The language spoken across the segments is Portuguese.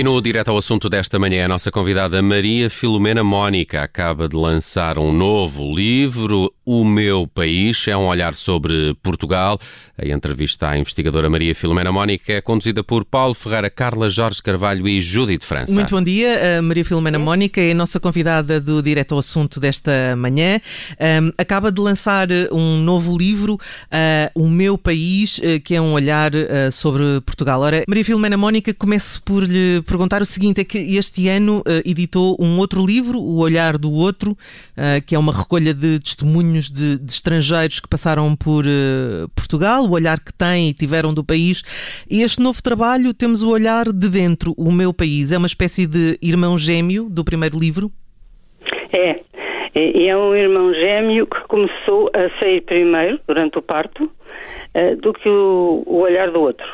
E no direto ao assunto desta manhã, a nossa convidada Maria Filomena Mónica acaba de lançar um novo livro, O Meu País, é um olhar sobre Portugal. A entrevista à investigadora Maria Filomena Mónica é conduzida por Paulo Ferreira, Carla Jorge Carvalho e Judite França. Muito bom dia, a Maria Filomena Mónica é a nossa convidada do direto ao assunto desta manhã. Um, acaba de lançar um novo livro, uh, O Meu País, uh, que é um olhar uh, sobre Portugal. Ora, Maria Filomena Mónica, começo por lhe perguntar o seguinte: é que este ano uh, editou um outro livro, O Olhar do Outro, uh, que é uma recolha de testemunhos de, de estrangeiros que passaram por uh, Portugal, o olhar que têm e tiveram do país. E este novo trabalho temos o olhar de dentro, o meu país. É uma espécie de irmão gêmeo do primeiro livro? É. E é um irmão gêmeo que começou a sair primeiro, durante o parto, do que o olhar do outro.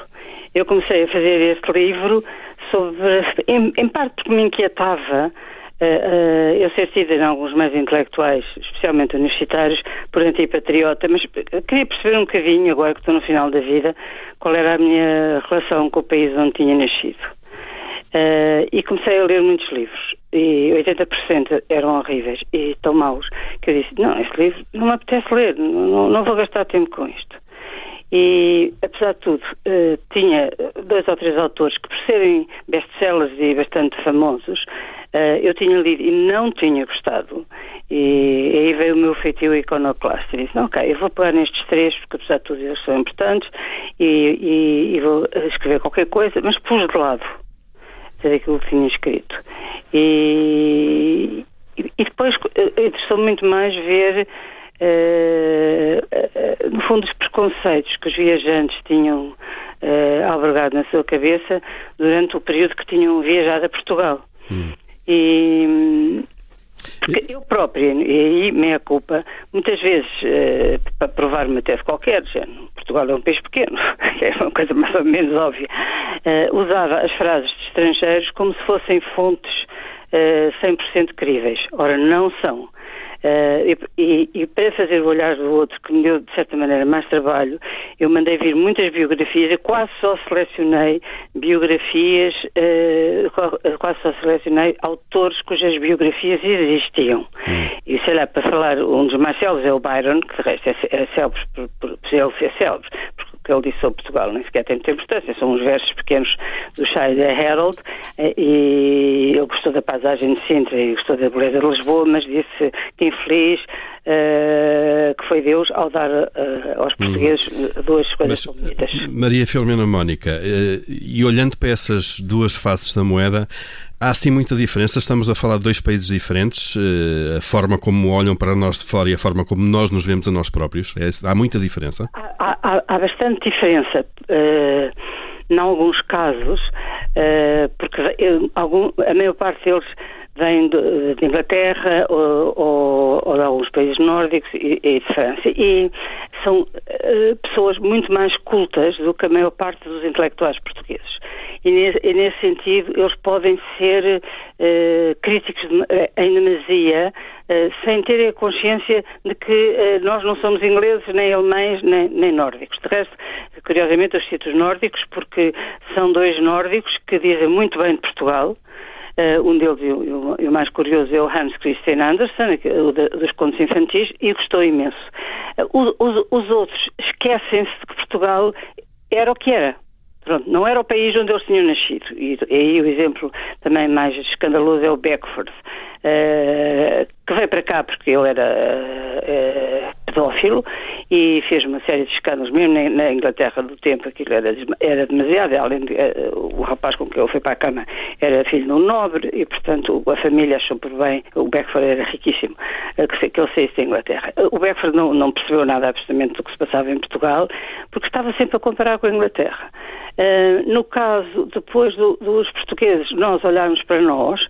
Eu comecei a fazer este livro sobre, em, em parte porque me inquietava uh, uh, eu ser tida em alguns meios intelectuais, especialmente universitários, por antipatriota, mas queria perceber um bocadinho, agora que estou no final da vida, qual era a minha relação com o país onde tinha nascido. Uh, e comecei a ler muitos livros e 80% eram horríveis e tão maus que eu disse, não, este livro não me apetece ler, não, não vou gastar tempo com isto. E, apesar de tudo, uh, tinha dois ou três autores que, por serem best-sellers e bastante famosos, uh, eu tinha lido e não tinha gostado. E, aí veio o meu feitio iconoclasta. E disse: ok, eu vou pegar nestes três, porque apesar de tudo eles são importantes, e, e, e vou escrever qualquer coisa, mas pus de lado tudo aquilo que tinha escrito. E, e depois eh, interessou-me muito mais ver Uh, no fundo, os preconceitos que os viajantes tinham uh, albergado na sua cabeça durante o período que tinham viajado a Portugal. Hum. E. Porque eu própria, e aí meia culpa, muitas vezes, para provar uma tese qualquer, já, Portugal é um país pequeno, é uma coisa mais ou menos óbvia, usava as frases de estrangeiros como se fossem fontes 100% críveis. Ora, não são. Uh, e, e, para fazer o olhar do outro, que me deu de certa maneira mais trabalho, eu mandei vir muitas biografias, eu quase só selecionei biografias, uh, quase só selecionei autores cujas biografias existiam. Hum. E sei lá, para falar, um dos mais célebres é o Byron, que de resto é, é célebre por, por, por ele ser célebre, que ele disse sobre Portugal nem sequer tem muita importância, são uns versos pequenos do Shire Herald eh, e ele gostou da paisagem de Sintra e gostou da beleza de Lisboa, mas disse que infeliz uh, que foi Deus ao dar uh, aos hum. portugueses duas coisas mas, bonitas. Maria Filomena Mónica, uh, e olhando para essas duas faces da moeda, Há sim muita diferença, estamos a falar de dois países diferentes, a forma como olham para nós de fora e a forma como nós nos vemos a nós próprios. É, há muita diferença? Há, há, há bastante diferença. Uh, em alguns casos, uh, porque eu, algum, a maior parte deles vem de, de Inglaterra ou, ou, ou, de alguns países nórdicos e, e de França. E são uh, pessoas muito mais cultas do que a maior parte dos intelectuais portugueses. E nesse, e nesse sentido, eles podem ser uh, críticos de, uh, em demasia, sem terem a consciência de que nós não somos ingleses, nem alemães, nem, nem nórdicos. De resto, curiosamente, eu cito os nórdicos porque são dois nórdicos que dizem muito bem de Portugal, Uh, um deles, e o, mais curioso, é o Hans Christian Andersen, o de, dos contos infantis, e gostou imenso. Uh, os, os, outros esquecem-se de que Portugal era o que era. Pronto, não era o país onde eles tinham nascido. E, aí o exemplo também mais escandaloso é o Beckford, uh, que veio para cá porque ele era pedófilo e fez uma série de escândalos, mesmo na, Inglaterra do tempo, aquilo era, era demasiado, além de, uh, o rapaz com quem ele foi para a cama era filho de um nobre e, portanto, a família achou por bem, o Beckford era riquíssimo, uh, que, que ele saísse da Inglaterra. Uh, o Beckford não, não percebeu nada absolutamente do que se passava em Portugal, porque estava sempre a comparar com a Inglaterra. No caso, depois do, dos portugueses, nós olharmos para nós,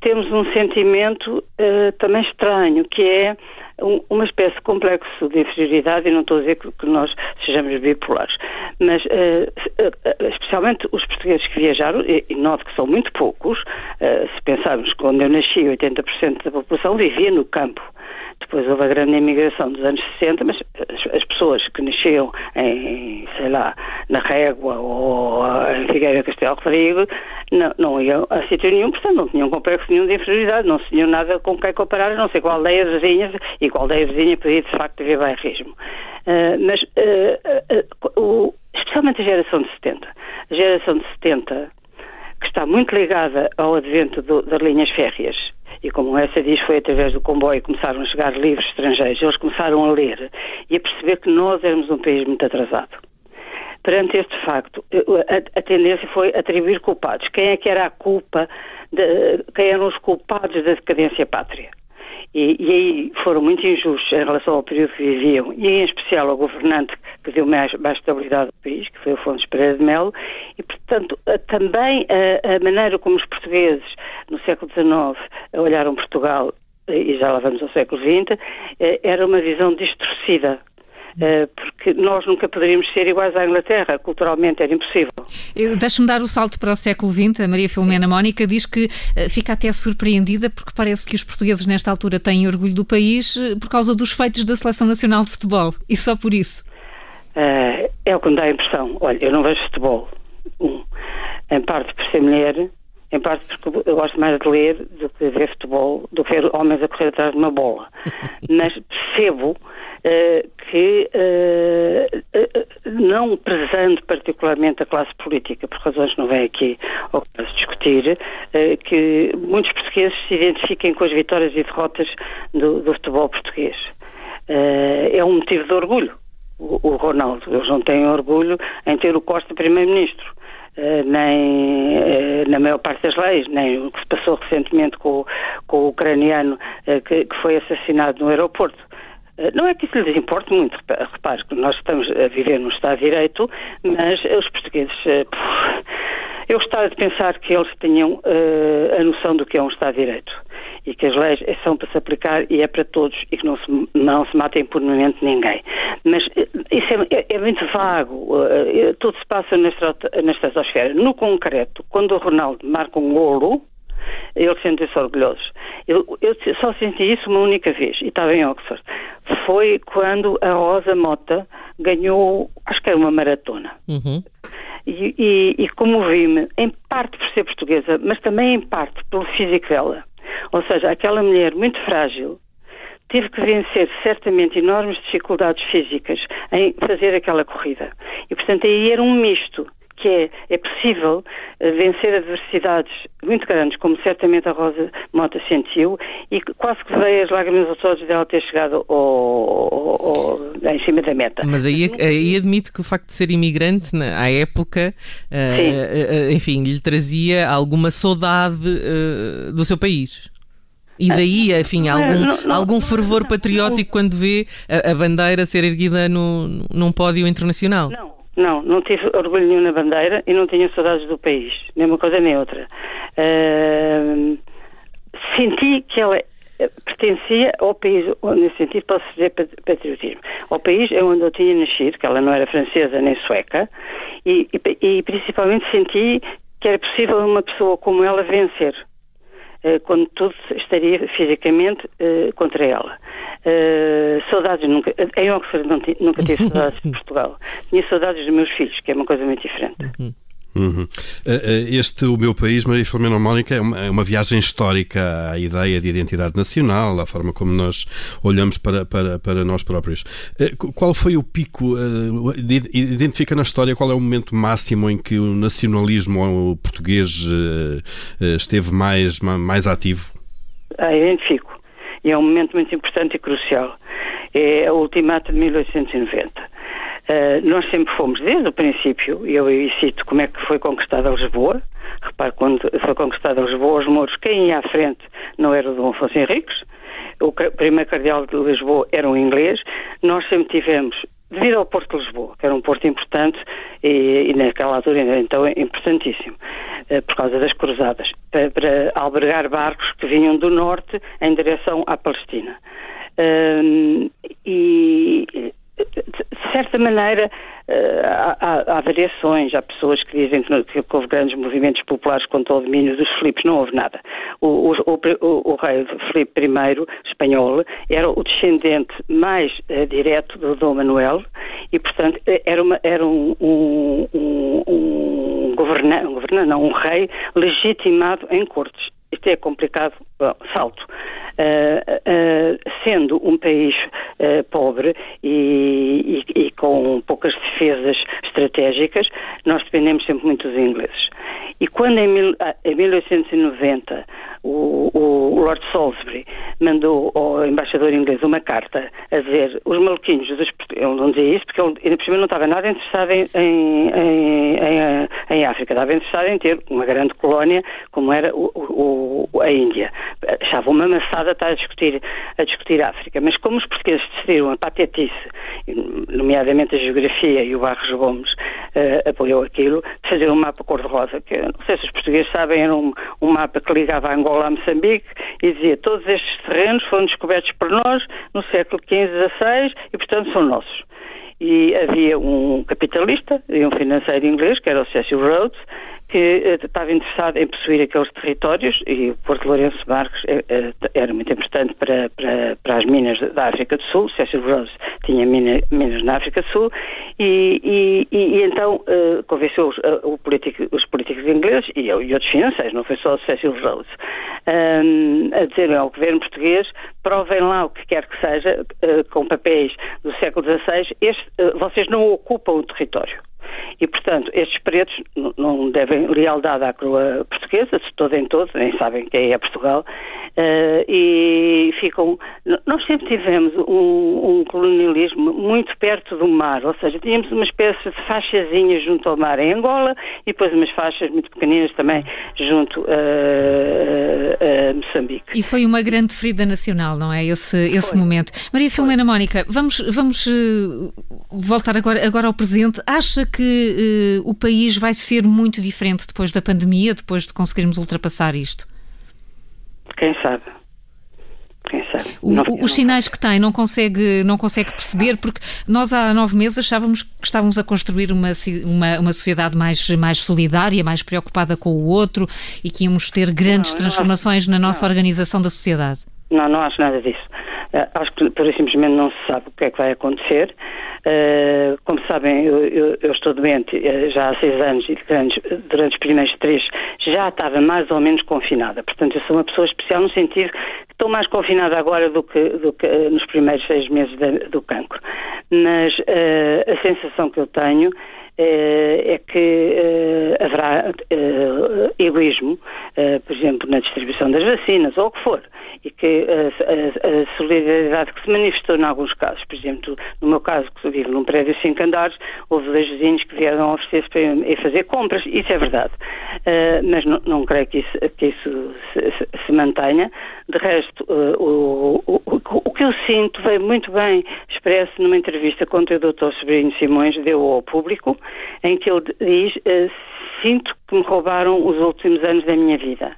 temos um sentimento também estranho, que é um, uma espécie de complexo de inferioridade, e não estou a dizer que, que nós sejamos bipolares, mas uh, uh, especialmente os portugueses que viajaram, e, e noto que são muito poucos, uh, se pensarmos quando eu nasci 80% da população vivia no campo. Depois houve a grande imigração dos anos 60, mas as, as pessoas que nasceram em, sei lá, na Régua ou em Figueira Castelo Rodrigo Não, não iam a sítio nenhum, portanto não tinham complexo nenhum de inferioridade, não tinham nada com quem comparar, não sei qual aldeia vizinha, e qual aldeia vizinha podia de facto haver bairrismo. Uh, mas, uh, uh, especialmente a geração de 70. A geração de 70, que está muito ligada ao advento do, das linhas férreas, e como essa diz, foi através do comboio que começaram a chegar livros estrangeiros, eles começaram a ler e a perceber que nós éramos um país muito atrasado. Perante este facto, a, tendência foi atribuir culpados. Quem é que era a culpa, de, quem eram os culpados da decadência pátria? E, e, aí foram muito injustos em relação ao período que viviam, e em especial ao governante que deu mais, mais estabilidade ao país, que foi o Afonso Pereira de Melo, e portanto também a, a maneira como os portugueses no século XIX olharam Portugal, e já lá vamos ao século XX, eh, era uma visão distorcida eh, porque nós nunca poderíamos ser iguais à Inglaterra, culturalmente era impossível. Deixe-me dar o salto para o século XX. A Maria Filomena Mónica diz que eh, fica até surpreendida porque parece que os portugueses nesta altura têm orgulho do país eh, por causa dos feitos da Seleção Nacional de Futebol e só por isso. é o que me dá a impressão. Olha, eu não vejo futebol. Um, em parte por ser mulher, em parte porque eu gosto mais de ler do que ver futebol, do que ver homens a correr atrás de uma bola. Mas percebo eh, que, uh, não prezando particularmente a classe política, por razões que não vem aqui ao caso discutir, que muitos portugueses se identifiquem com as vitórias e derrotas do, do futebol português. é um motivo de orgulho, o, o Ronaldo. Eles não têm orgulho em ter o Costa primeiro-ministro. Uh, nem uh, na maior parte das leis, nem o que se passou recentemente com, com o ucraniano uh, que, que, foi assassinado no aeroporto. Eh, não é que isso lhes importe muito, repare que nós estamos a viver num Estado de Direito, mas os portugueses. Eh, eu gostava de pensar que eles tenham uh, a noção do que é um Estado de Direito e que as leis são para se aplicar e é para todos e que não se, não se mata impunemente ninguém. Mas isso é, é, é muito vago. Uh, tudo se passa nesta, na estratosfera. No concreto, quando o Ronaldo marca um golo, ele sente-se orgulhoso. Eu, eu, só senti isso uma única vez, e estava em Oxford. Foi quando a Rosa Mota ganhou, acho que era uma maratona. Uhum. E, e, e comovi-me, em parte por ser portuguesa, mas também em parte pelo físico dela. Ou seja, aquela mulher muito frágil, teve que vencer certamente enormes dificuldades físicas em fazer aquela corrida. E, portanto, aí era um misto que é, é possível eh, vencer adversidades muito grandes, como certamente a Rosa Mota sentiu, e quase que veio as lágrimas aos olhos dela ter chegado ao, ao, ao, em cima da meta. Mas aí, aí admite que o facto de ser imigrante, na, à época, uh, uh, enfim, lhe trazia alguma saudade uh, do seu país. E daí, enfim, algum, não, não, algum fervor patriótico quando vê a, a bandeira ser erguida no, num pódio internacional? Não, não, não tive orgulho nenhum na bandeira e não tinha saudades do país, nem uma coisa nem outra. Uh, senti que ela eh, pertencia ao país, nesse sentido posso dizer patriotismo, ao país onde eu tinha nascido, que ela não era francesa nem sueca, e, e, e principalmente senti que era possível uma pessoa como ela vencer. Eh, quando tudo estaria fisicamente uh, contra ela. Uh, saudades nunca. Em Oxford nunca tive saudades de Portugal. Tinha saudades dos meus filhos, que é uma coisa muito diferente. Uhum. Uhum. Este, o meu país, Maria Filomena Mónica, é uma, é uma, viagem histórica à ideia de identidade nacional, à forma como nós olhamos para, para, para nós próprios. Qual foi o pico? Identifica na história qual é o momento máximo em que o nacionalismo português esteve mais, mais ativo? Ah, identifico. E é um momento muito importante e crucial. É o ultimato de 1890 Uh, nós sempre fomos, desde o princípio, e eu cito como é que foi conquistada Lisboa. Repare, quando foi conquistada Lisboa, os mouros, quem ia à frente não era o Dom Afonso Henriques, o primeiro cardeal de Lisboa era um inglês. Nós sempre tivemos, devido ao Porto de Lisboa, que era um porto importante e, e naquela altura então é importantíssimo, uh, por causa das cruzadas, para, para, albergar barcos que vinham do norte em direção à Palestina. Uh, e de certa maneira, eh, há, há, variações. Há pessoas que dizem que, que, houve grandes movimentos populares contra o domínio dos Filipes. Não houve nada. O, o, o, o rei Filipe I, espanhol, era o descendente mais uh, direto do Dom Manuel e, portanto, era, uma, era um, um, um, um governante um governante, não, um rei legitimado em cortes. Isto é complicado, bom, salto. Uh, uh, sendo um país uh, pobre e, e, e, com poucas defesas estratégicas, nós dependemos sempre muito dos ingleses. E quando em, mil, em 1890 o, o, Lord Salisbury mandou ao embaixador inglês uma carta a dizer os maluquinhos dos ele não dizia isso porque ele ainda por cima não estava nada interessado em, em, em, em, África, estava interessado em ter uma grande colónia como era o, o, a Índia. Achava uma amassada estar a discutir, a discutir a África, mas como os portugueses decidiram a patetice, nomeadamente a geografia e o Barros Gomes uh, apoiou aquilo, fazer um mapa cor-de-rosa, que não sei se os portugueses sabem, era um, um mapa que ligava Angola a Moçambique e dizia todos estes terrenos foram descobertos por nós no século XV, XVI e, portanto, são nossos. E havia um capitalista e um financeiro inglês, que era o Cecil Rhodes, que uh, estava interessado em possuir aqueles territórios e o Porto Lourenço Marques uh, era muito importante para, para, para, as minas da África do Sul. Cecil Rhodes tinha mina, minas na África do Sul e, e, e então uh, convenceu os, político, os, políticos ingleses e, e, outros financeiros, não foi só o Cecil Rhodes, um, a dizerem ao governo português provem lá o que quer que seja com papéis do século XVI, este, vocês não ocupam o território. E, portanto, estes pretos não devem lealdade à coroa portuguesa, de todo em todo, nem sabem quem é Portugal, uh, e ficam. Nós sempre tivemos um, um, colonialismo muito perto do mar, ou seja, tínhamos uma espécie de faixazinha junto ao mar em Angola e depois umas faixas muito pequeninas também junto a, a Moçambique. E foi uma grande ferida nacional, não é? Esse, esse momento. Maria Filomena Mónica, vamos, vamos voltar agora, agora ao presente. Acha que uh, o país vai ser muito diferente depois da pandemia, depois de conseguirmos ultrapassar isto? Quem sabe? Quem sabe? O, não, os sinais que tem não consegue, não consegue perceber, porque nós há nove meses achávamos que estávamos a construir uma, uma, uma sociedade mais, mais solidária, mais preocupada com o outro e que íamos ter grandes não, transformações na nossa organização da sociedade. Não, não acho nada disso. Uh, acho que, por simplesmente, não se sabe o que é que vai acontecer. Uh, como sabem, eu, eu, eu estou doente uh, já há seis anos e durante, durante, os primeiros três já estava mais ou menos confinada. Portanto, eu sou uma pessoa especial no sentido que estou mais confinada agora do que, do que nos primeiros seis meses de, do cancro. Mas a sensação que eu tenho é que haverá egoísmo, por exemplo, na distribuição das vacinas ou o que for e que a, solidariedade que se manifestou em alguns casos, por exemplo, no meu caso, que vivo num prédio de cinco andares, houve dois vizinhos que vieram oferecer-se para ir fazer compras, isso é verdade. Mas não, não, creio que isso, que isso se, se, mantenha. De resto, o, o, o, que eu sinto veio muito bem expresso numa entrevista com o Dr. Sobrinho Simões, deu ao público, em que ele diz: uh, Sinto que me roubaram os últimos anos da minha vida.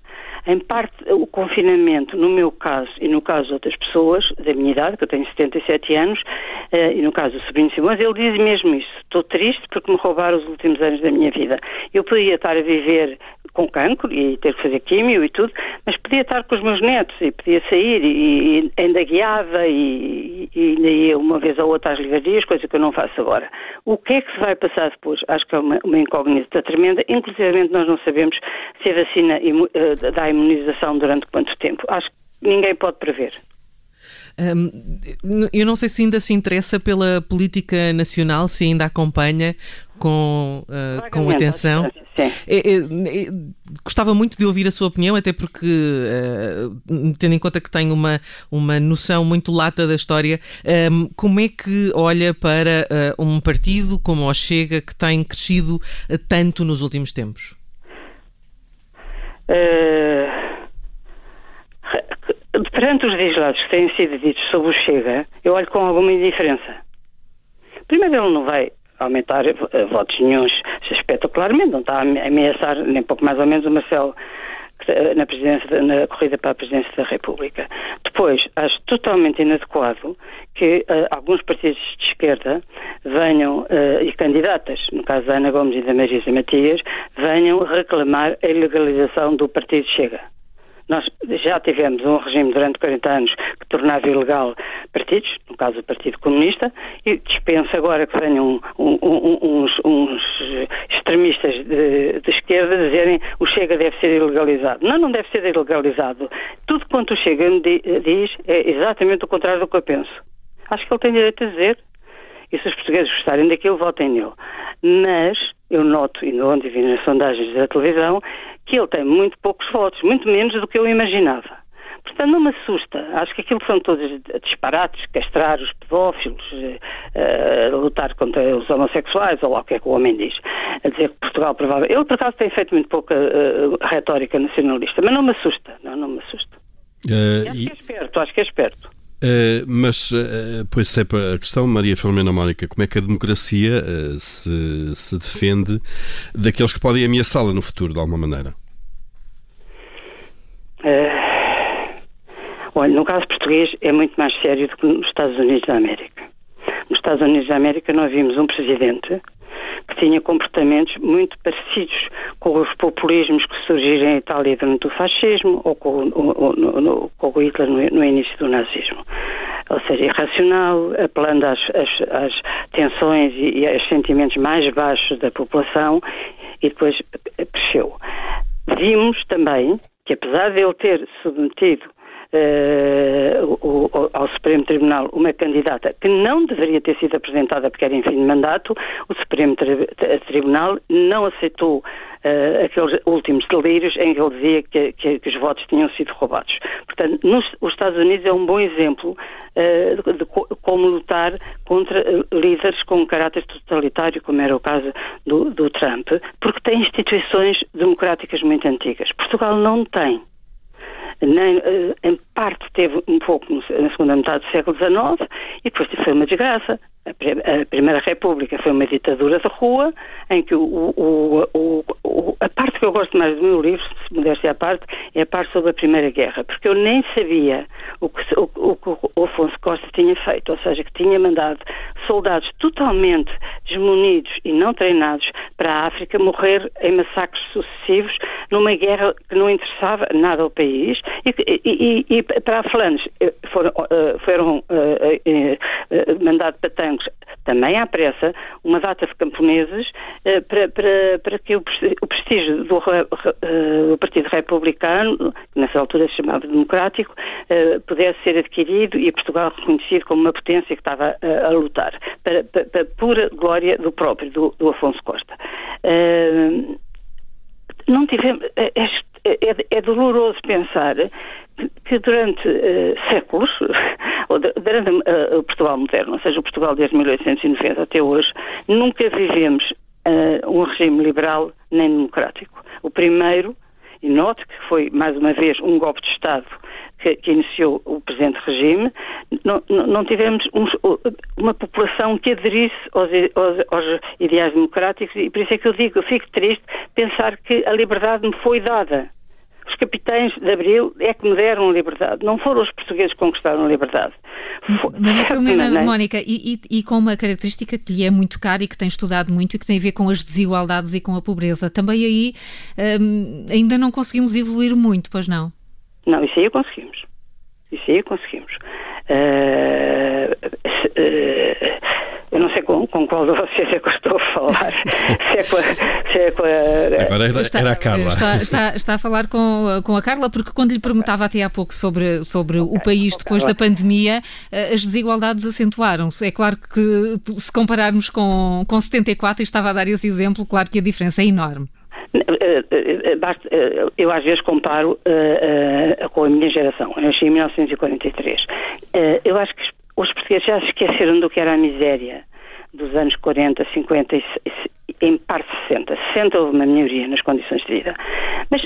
Em parte, o confinamento, no meu caso e no caso de outras pessoas da minha idade, que eu tenho 77 anos, uh, e no caso do sobrinho Simões, ele diz mesmo isso. Estou triste porque me roubaram os últimos anos da minha vida. Eu podia estar a viver com cancro e ter que fazer químio e tudo, mas podia estar com os meus netos e podia sair e, e ainda guiava e, e ainda ia uma vez ou outra às livrarias, coisa que eu não faço agora. O que é que se vai passar depois? Acho que é uma, uma incógnita tremenda. Inclusive, nós não sabemos se a vacina uh, dá imunização durante quanto tempo. Acho que ninguém pode prever. Um, eu não sei se ainda se interessa pela política nacional, se ainda acompanha com, uh, com atenção. Gostava muito de ouvir a sua opinião, até porque, uh, tendo em conta que tem uma, uma noção muito lata da história, um, como é que olha para uh, um partido como o Chega, que tem crescido tanto nos últimos tempos? perante os dislados que têm sido ditos sobre o Chega, eu olho com alguma indiferença. Primeiro, ele não vai aumentar uh, votos nenhums espetacularmente, não está a ameaçar nem pouco mais ou menos o Marcelo na, presidência, na corrida para a presidência da República. Depois, acho totalmente inadequado que uh, alguns partidos de esquerda venham, uh, e candidatas, no caso da Ana Gomes e da Marisa Matias, venham reclamar a ilegalização do Partido Chega. Nós já tivemos um regime durante 40 anos que tornava ilegal partidos, no caso o Partido Comunista, e dispensa agora que venham um, um, uns, uns, extremistas de, de, esquerda dizerem o Chega deve ser ilegalizado. Não, não deve ser ilegalizado. Tudo quanto o Chega diz é exatamente o contrário do que eu penso. Acho que ele tem direito a dizer. E se os portugueses gostarem daquilo, votem nele. Mas eu noto, e onde vi nas sondagens da televisão, que ele tem muito poucos votos, muito menos do que eu imaginava. Portanto, não me assusta. Acho que aquilo são todos disparates, castrar os pedófilos, uh, lutar contra os homossexuais, ou lá o que é que o homem diz. A dizer que Portugal provavelmente... Ele, por acaso, tem feito muito pouca uh, retórica nacionalista, mas não me assusta. Não, não me assusta. Uh, acho e... que é esperto, acho que é esperto. Uh, mas, uh, pois sempre a questão, Maria Filomena Mónica, como é que a democracia uh, se, se defende daqueles que podem ameaçá-la no futuro, de alguma maneira? olha, no caso português é muito mais sério do que nos Estados Unidos da América. Nos Estados Unidos da América nós vimos um presidente que tinha comportamentos muito parecidos com os populismos que surgiram em Itália durante o fascismo ou com, o, com o Hitler no, no, início do nazismo. Ou seja, irracional, apelando às, às, às tensões e, e aos sentimentos mais baixos da população e depois cresceu. Vimos também que apesar de ele ter submetido uh, o, ao Supremo Tribunal uma candidata que não deveria ter sido apresentada porque era em fim de mandato, o Supremo Tri Tribunal não aceitou uh, aqueles últimos delírios em que ele dizia que, que, que, os votos tinham sido roubados. Portanto, nos, os Estados Unidos é um bom exemplo uh, de, como lutar contra líderes com caráter totalitário, como era o caso do, do Trump, porque tem instituições democráticas muito antigas. Portugal não tem nem, eh, em parte teve um pouco na segunda metade do século XIX e depois foi uma desgraça. A Primeira República foi uma ditadura de rua em que o, o, o, a parte que eu gosto mais do meu livro, se modéstia à parte, é a parte sobre a Primeira Guerra, porque eu nem sabia o que o, o Afonso Costa tinha feito, ou seja, que tinha mandado soldados totalmente desmunidos e não treinados para a África morrer em massacres sucessivos numa guerra que não interessava nada ao país e, e, e, e para a eh, foram, eh, foram uh, mandados para tanques também à pressa uma data de camponeses para, para, para que o, prestígio do, do, Partido Republicano, que nessa altura se chamava Democrático, pudesse ser adquirido e Portugal reconhecido como uma potência que estava a lutar para, para, para pura glória do próprio, do, do Afonso Costa. Uh, não tivemos. É, é, é, é doloroso pensar que, durante uh, séculos, ou durante uh, o Portugal moderno, ou seja, o Portugal desde 1890 até hoje, nunca vivemos uh, um regime liberal nem democrático. O primeiro, e note que foi mais uma vez um golpe de Estado que, que iniciou o presente regime, não, não tivemos um, uma população que aderisse aos, aos, aos, ideais democráticos e por isso é que eu digo, eu fico triste pensar que a liberdade me foi dada. Os capitães de Abril é que me deram a liberdade, não foram os portugueses que conquistaram a liberdade. Maria Filomena, Mónica, e, e, e, com uma característica que lhe é muito cara e que tem estudado muito e que tem a ver com as desigualdades e com a pobreza, também aí hum, ainda não conseguimos evoluir muito, pois não? Não, isso aí conseguimos. Isso aí conseguimos. Uh, uh, eu não sei com, com qual de vocês é que eu estou a falar. se, é com a, se é com a... Agora era, está, era a Carla. Está, está, está, a falar com, com a Carla, porque quando lhe perguntava até há pouco sobre, sobre okay, o país depois okay. da pandemia, eh, as desigualdades acentuaram-se. É claro que se compararmos com, com 74, e estava a dar esse exemplo, claro que a diferença é enorme. Eh, eh, eh, eu às vezes comparo com a minha geração. Eu nasci em 1943. Eu acho que os portugueses já se esqueceram do que era a miséria dos anos 40, 50 e em parte 60. 60 houve uma melhoria nas condições de vida. Mas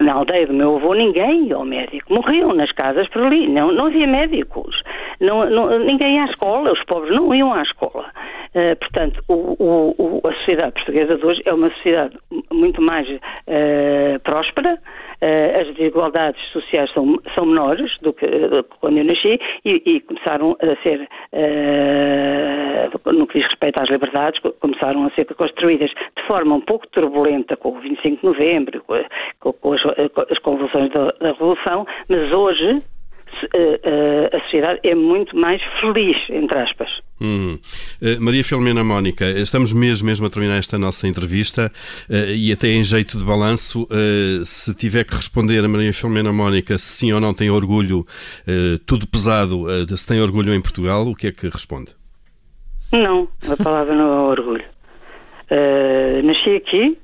na aldeia do meu avô ninguém ia ao médico. Morriam nas casas por ali. Não, não havia médicos. Não, não, ninguém ia à escola. Os pobres não iam à escola. Uh, portanto, o, o, a sociedade portuguesa de hoje é uma sociedade muito mais uh, próspera, uh, as desigualdades sociais são, são menores do que, do que quando eu nasci e, e começaram a ser, no que diz respeito às liberdades, começaram a ser construídas de forma um pouco turbulenta com o 25 de novembro, com, com, as, com as, convulsões da, da Revolução, mas hoje a sociedade é muito mais feliz, entre aspas. Hum. Uh, Maria Filomena Mónica, estamos mesmo, mesmo a terminar esta nossa entrevista e até em jeito de balanço, se tiver que responder a Maria Filomena Mónica se sim ou não tem orgulho, tudo pesado, se tem orgulho em Portugal, o que é que responde? Não, a palavra não é orgulho. nasci aqui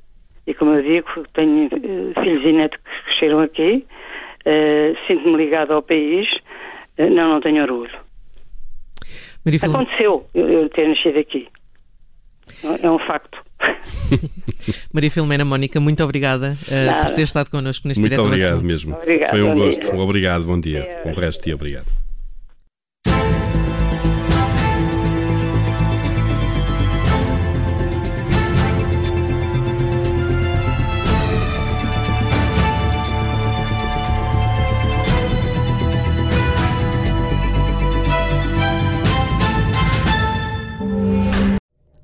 e, como eu digo, tenho filhos e netos que cresceram aqui, sinto-me ligado ao país, não, não tenho orgulho. Aconteceu eu ter nascido aqui. É um facto. Maria Filomena Mónica, muito obrigada uh, por ter estado connosco neste Muito obrigado assunto. mesmo. Obrigado, Foi um gosto. Dia. Obrigado, bom dia. Bom resto dia, obrigado.